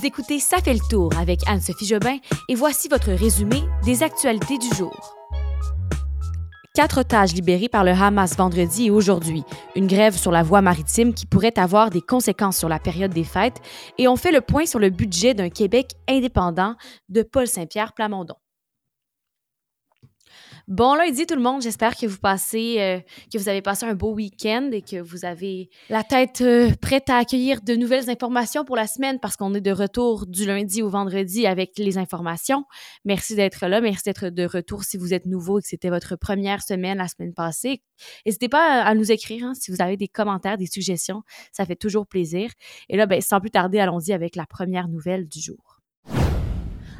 Vous écoutez Ça fait le tour avec Anne-Sophie Jobin et voici votre résumé des actualités du jour. Quatre otages libérés par le Hamas vendredi et aujourd'hui, une grève sur la voie maritime qui pourrait avoir des conséquences sur la période des fêtes, et on fait le point sur le budget d'un Québec indépendant de Paul Saint-Pierre Plamondon. Bon lundi tout le monde, j'espère que vous passez, euh, que vous avez passé un beau week-end et que vous avez la tête euh, prête à accueillir de nouvelles informations pour la semaine parce qu'on est de retour du lundi au vendredi avec les informations. Merci d'être là, merci d'être de retour si vous êtes nouveau et que c'était votre première semaine la semaine passée. N'hésitez pas à nous écrire hein, si vous avez des commentaires, des suggestions, ça fait toujours plaisir. Et là, ben, sans plus tarder, allons-y avec la première nouvelle du jour.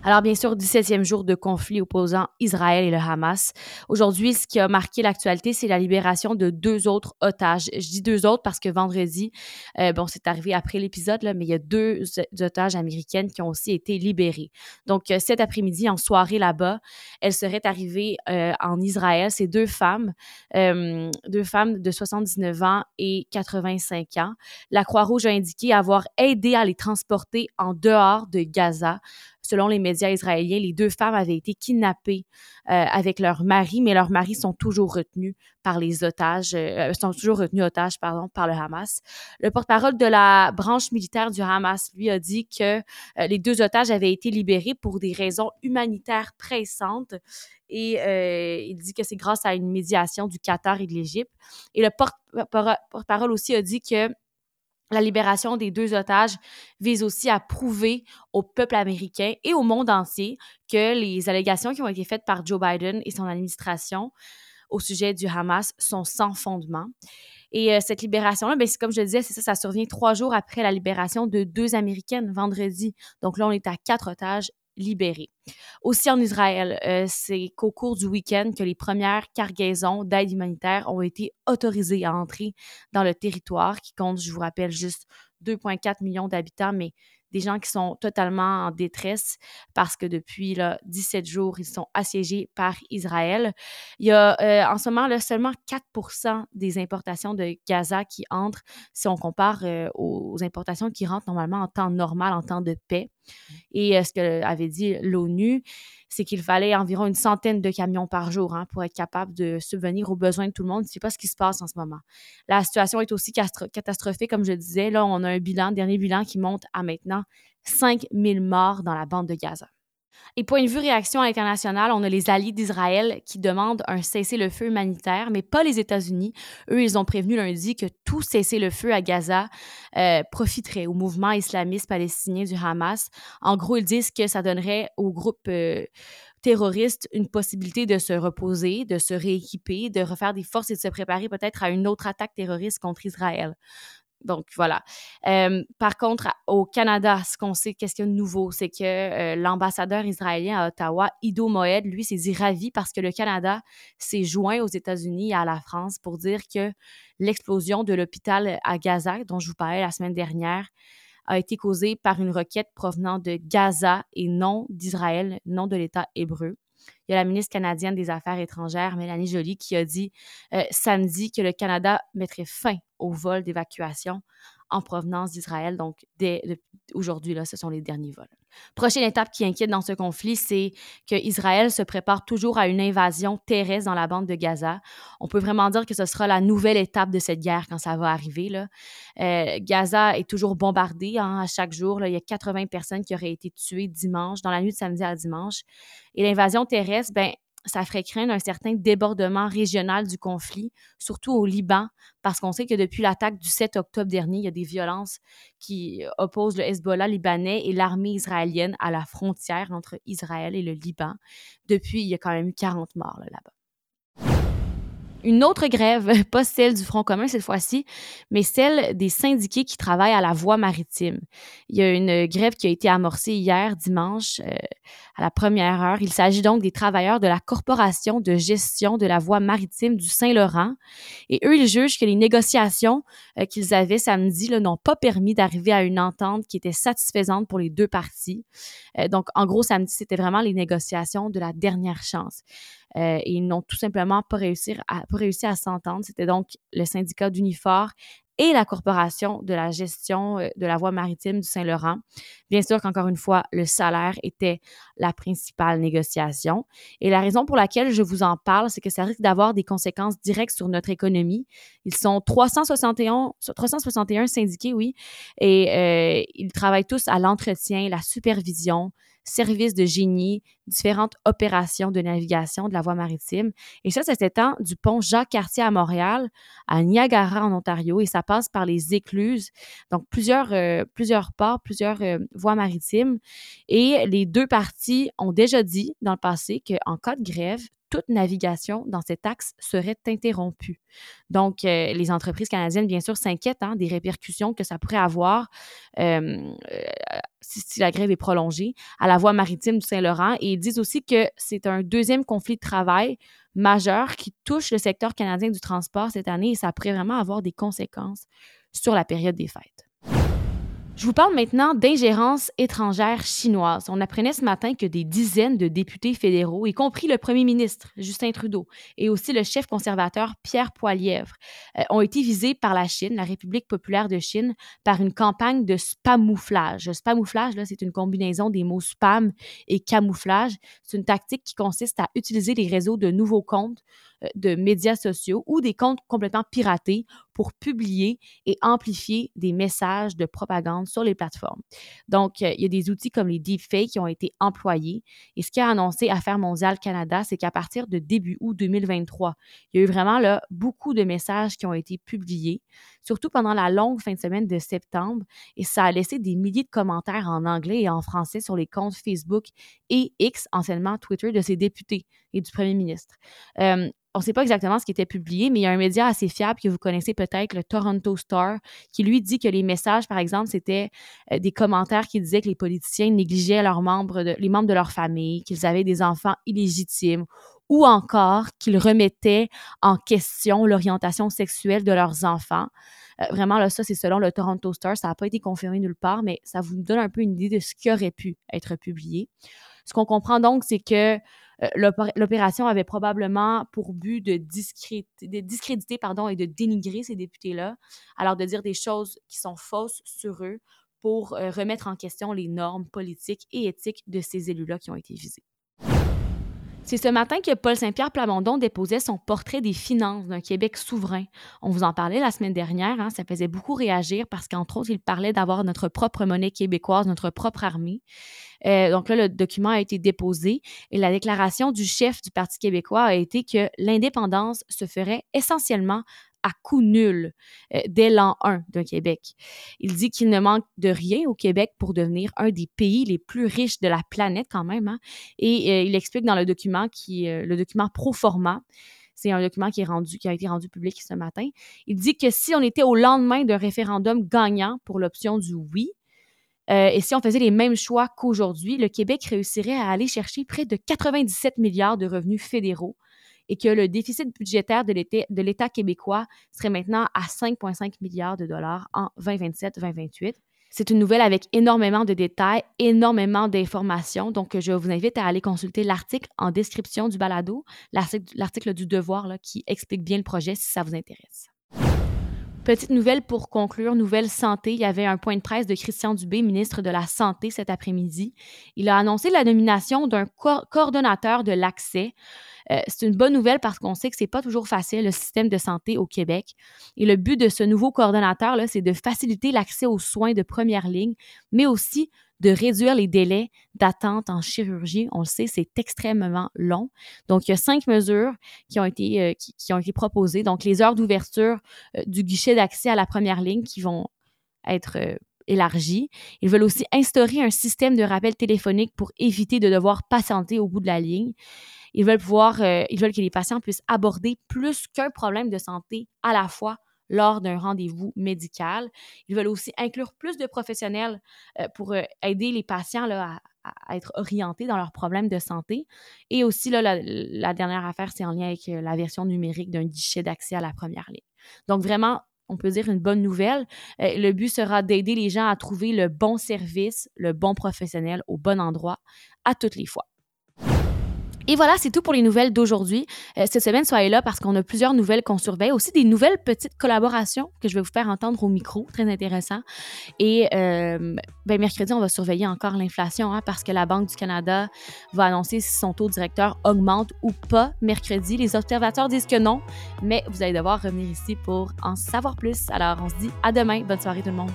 Alors, bien sûr, 17e jour de conflit opposant Israël et le Hamas. Aujourd'hui, ce qui a marqué l'actualité, c'est la libération de deux autres otages. Je dis deux autres parce que vendredi, euh, bon, c'est arrivé après l'épisode, mais il y a deux otages américaines qui ont aussi été libérées. Donc, euh, cet après-midi, en soirée là-bas, elles seraient arrivées euh, en Israël. C'est deux femmes, deux femmes de 79 ans et 85 ans. La Croix-Rouge a indiqué avoir aidé à les transporter en dehors de Gaza Selon les médias israéliens, les deux femmes avaient été kidnappées euh, avec leurs maris, mais leurs maris sont toujours retenus par les otages, euh, sont toujours retenus otages, pardon, par le Hamas. Le porte-parole de la branche militaire du Hamas, lui, a dit que euh, les deux otages avaient été libérés pour des raisons humanitaires pressantes et il dit que c'est grâce à une médiation du Qatar et de l'Égypte. Et le porte-parole aussi a dit que la libération des deux otages vise aussi à prouver au peuple américain et au monde entier que les allégations qui ont été faites par Joe Biden et son administration au sujet du Hamas sont sans fondement. Et euh, cette libération-là, ben, comme je le disais, c'est ça, ça survient trois jours après la libération de deux Américaines vendredi. Donc là, on est à quatre otages libérés. Aussi en Israël, euh, c'est qu'au cours du week-end que les premières cargaisons d'aide humanitaire ont été autorisées à entrer dans le territoire qui compte, je vous rappelle, juste 2,4 millions d'habitants, mais des gens qui sont totalement en détresse parce que depuis là, 17 jours, ils sont assiégés par Israël. Il y a euh, en ce moment là, seulement 4 des importations de Gaza qui entrent si on compare euh, aux importations qui rentrent normalement en temps normal, en temps de paix. Et euh, ce que avait dit l'ONU, c'est qu'il fallait environ une centaine de camions par jour hein, pour être capable de subvenir aux besoins de tout le monde. C'est pas ce qui se passe en ce moment. La situation est aussi catastrophique, comme je disais. Là, on a un bilan, dernier bilan qui monte à maintenant 5000 morts dans la bande de Gaza. Et point de vue réaction internationale, on a les alliés d'Israël qui demandent un cessez-le-feu humanitaire, mais pas les États-Unis. Eux, ils ont prévenu lundi que tout cessez-le-feu à Gaza euh, profiterait au mouvement islamiste palestinien du Hamas. En gros, ils disent que ça donnerait au groupe euh, terroriste une possibilité de se reposer, de se rééquiper, de refaire des forces et de se préparer peut-être à une autre attaque terroriste contre Israël. Donc, voilà. Euh, par contre, au Canada, ce qu'on sait, qu'est-ce qu'il y a de nouveau, c'est que euh, l'ambassadeur israélien à Ottawa, Ido Moed, lui, s'est dit ravi parce que le Canada s'est joint aux États-Unis et à la France pour dire que l'explosion de l'hôpital à Gaza, dont je vous parlais la semaine dernière, a été causée par une requête provenant de Gaza et non d'Israël, non de l'État hébreu. Il y a la ministre canadienne des Affaires étrangères, Mélanie Joly, qui a dit euh, samedi que le Canada mettrait fin au vol d'évacuation en provenance d'Israël. Donc, dès aujourd'hui, là, ce sont les derniers vols. Prochaine étape qui inquiète dans ce conflit, c'est que Israël se prépare toujours à une invasion terrestre dans la bande de Gaza. On peut vraiment dire que ce sera la nouvelle étape de cette guerre quand ça va arriver. Là. Euh, Gaza est toujours bombardée hein, à chaque jour. Il y a 80 personnes qui auraient été tuées dimanche, dans la nuit de samedi à dimanche. Et l'invasion terrestre, ben, ça ferait craindre un certain débordement régional du conflit, surtout au Liban, parce qu'on sait que depuis l'attaque du 7 octobre dernier, il y a des violences qui opposent le Hezbollah libanais et l'armée israélienne à la frontière entre Israël et le Liban. Depuis, il y a quand même eu 40 morts là-bas une autre grève, pas celle du Front commun cette fois-ci, mais celle des syndiqués qui travaillent à la voie maritime. Il y a une grève qui a été amorcée hier dimanche euh, à la première heure. Il s'agit donc des travailleurs de la Corporation de gestion de la voie maritime du Saint-Laurent. Et eux, ils jugent que les négociations euh, qu'ils avaient samedi n'ont pas permis d'arriver à une entente qui était satisfaisante pour les deux parties. Euh, donc, en gros, samedi, c'était vraiment les négociations de la dernière chance. Et ils n'ont tout simplement pas réussi à, s'entendre. C'était donc le syndicat d'Unifor et la Corporation de la gestion euh, de la voie maritime du Saint-Laurent. Bien sûr qu'encore une fois, le salaire était la principale négociation. Et la raison pour laquelle je vous en parle, c'est que ça risque d'avoir des conséquences directes sur notre économie. Ils sont 361, 361 syndiqués, oui, et euh, ils travaillent tous à l'entretien, la supervision, services de génie, différentes opérations de navigation de la voie maritime. Et ça, ça s'étend du pont Jacques-Cartier à Montréal à Niagara en Ontario et ça passe par les écluses, donc plusieurs, euh, plusieurs ports, plusieurs euh, voies maritimes. Et les deux parties ont déjà dit dans le passé qu'en cas de grève, toute navigation dans cet axe serait interrompue. Donc, euh, les entreprises canadiennes, bien sûr, s'inquiètent hein, des répercussions que ça pourrait avoir euh, si, la grève est prolongée à la voie maritime du Saint-Laurent. Et ils disent aussi que c'est un deuxième conflit de travail majeur qui touche le secteur canadien du transport cette année et ça pourrait vraiment avoir des conséquences sur la période des fêtes. Je vous parle maintenant d'ingérence étrangère chinoise. On apprenait ce matin que des dizaines de députés fédéraux, y compris le premier ministre Justin Trudeau et aussi le chef conservateur Pierre Poilièvre, euh, ont été visés par la Chine, la République populaire de Chine, par une campagne de spamouflage. Spamouflage, là, c'est une combinaison des mots spam et camouflage. C'est une tactique qui consiste à utiliser les réseaux de nouveaux comptes de médias sociaux ou des comptes complètement piratés pour publier et amplifier des messages de propagande sur les plateformes. Donc, euh, il y a des outils comme les deepfakes qui ont été employés. Et ce qu'a annoncé Affaires mondiales Canada, c'est qu'à partir de début août 2023, il y a eu vraiment là, beaucoup de messages qui ont été publiés, surtout pendant la longue fin de semaine de septembre. Et ça a laissé des milliers de commentaires en anglais et en français sur les comptes Facebook et X, anciennement Twitter, de ces députés et du premier ministre. Euh, on ne sait pas exactement ce qui était publié, mais il y a un média assez fiable que vous connaissez peut-être, le Toronto Star, qui lui dit que les messages, par exemple, c'était euh, des commentaires qui disaient que les politiciens négligeaient leurs membres les membres de leur famille, qu'ils avaient des enfants illégitimes ou encore qu'ils remettaient en question l'orientation sexuelle de leurs enfants. Euh, vraiment, là, ça, c'est selon le Toronto Star. Ça n'a pas été confirmé nulle part, mais ça vous donne un peu une idée de ce qui aurait pu être publié. Ce qu'on comprend donc, c'est que l'opération avait probablement pour but de discréditer, de discréditer pardon, et de dénigrer ces députés-là, alors de dire des choses qui sont fausses sur eux pour euh, remettre en question les normes politiques et éthiques de ces élus-là qui ont été visés. C'est ce matin que Paul Saint-Pierre Plamondon déposait son portrait des finances d'un Québec souverain. On vous en parlait la semaine dernière, hein, ça faisait beaucoup réagir parce qu'entre autres, il parlait d'avoir notre propre monnaie québécoise, notre propre armée. Euh, donc là, le document a été déposé et la déclaration du chef du Parti québécois a été que l'indépendance se ferait essentiellement à coût nul euh, dès l'an 1 d'un Québec. Il dit qu'il ne manque de rien au Québec pour devenir un des pays les plus riches de la planète quand même. Hein. Et euh, il explique dans le document qui euh, le document pro forma c'est un document qui a été rendu public ce matin. Il dit que si on était au lendemain d'un référendum gagnant pour l'option du oui, et si on faisait les mêmes choix qu'aujourd'hui, le Québec réussirait à aller chercher près de 97 milliards de revenus fédéraux et que le déficit budgétaire de l'État québécois serait maintenant à 5,5 milliards de dollars en 2027-2028. C'est une nouvelle avec énormément de détails, énormément d'informations. Donc, je vous invite à aller consulter l'article en description du balado, l'article du Devoir là, qui explique bien le projet si ça vous intéresse. Petite nouvelle pour conclure, nouvelle santé. Il y avait un point de presse de Christian Dubé, ministre de la Santé, cet après-midi. Il a annoncé la nomination d'un coordonnateur de l'accès. Euh, c'est une bonne nouvelle parce qu'on sait que c'est pas toujours facile le système de santé au Québec. Et le but de ce nouveau coordonnateur là, c'est de faciliter l'accès aux soins de première ligne, mais aussi de réduire les délais d'attente en chirurgie. On le sait, c'est extrêmement long. Donc, il y a cinq mesures qui ont été, euh, qui, ont été proposées. Donc, les heures d'ouverture euh, du guichet d'accès à la première ligne qui vont être élargies. Ils veulent aussi instaurer un système de rappel téléphonique pour éviter de devoir patienter au bout de la ligne. Ils veulent pouvoir, euh, ils veulent que les patients puissent aborder plus qu'un problème de santé à la fois lors d'un rendez-vous médical. Ils veulent aussi inclure plus de professionnels euh, pour euh, aider les patients à, être orientés dans leurs problèmes de santé. Et aussi, la, dernière affaire, c'est en lien avec la version numérique d'un guichet d'accès à la première ligne. Donc, vraiment, on peut dire une bonne nouvelle. le but sera d'aider les gens à trouver le bon service, le bon professionnel au bon endroit à toutes les fois. Et voilà, c'est tout pour les nouvelles d'aujourd'hui. Euh, cette semaine, soyez là parce qu'on a plusieurs nouvelles qu'on surveille. Aussi des nouvelles petites collaborations que je vais vous faire entendre au micro. Très intéressant. Et euh, ben, mercredi, on va surveiller encore l'inflation hein, parce que la Banque du Canada va annoncer si son taux directeur augmente ou pas mercredi. Les observateurs disent que non, mais vous allez devoir revenir ici pour en savoir plus. Alors, on se dit à demain. Bonne soirée tout le monde.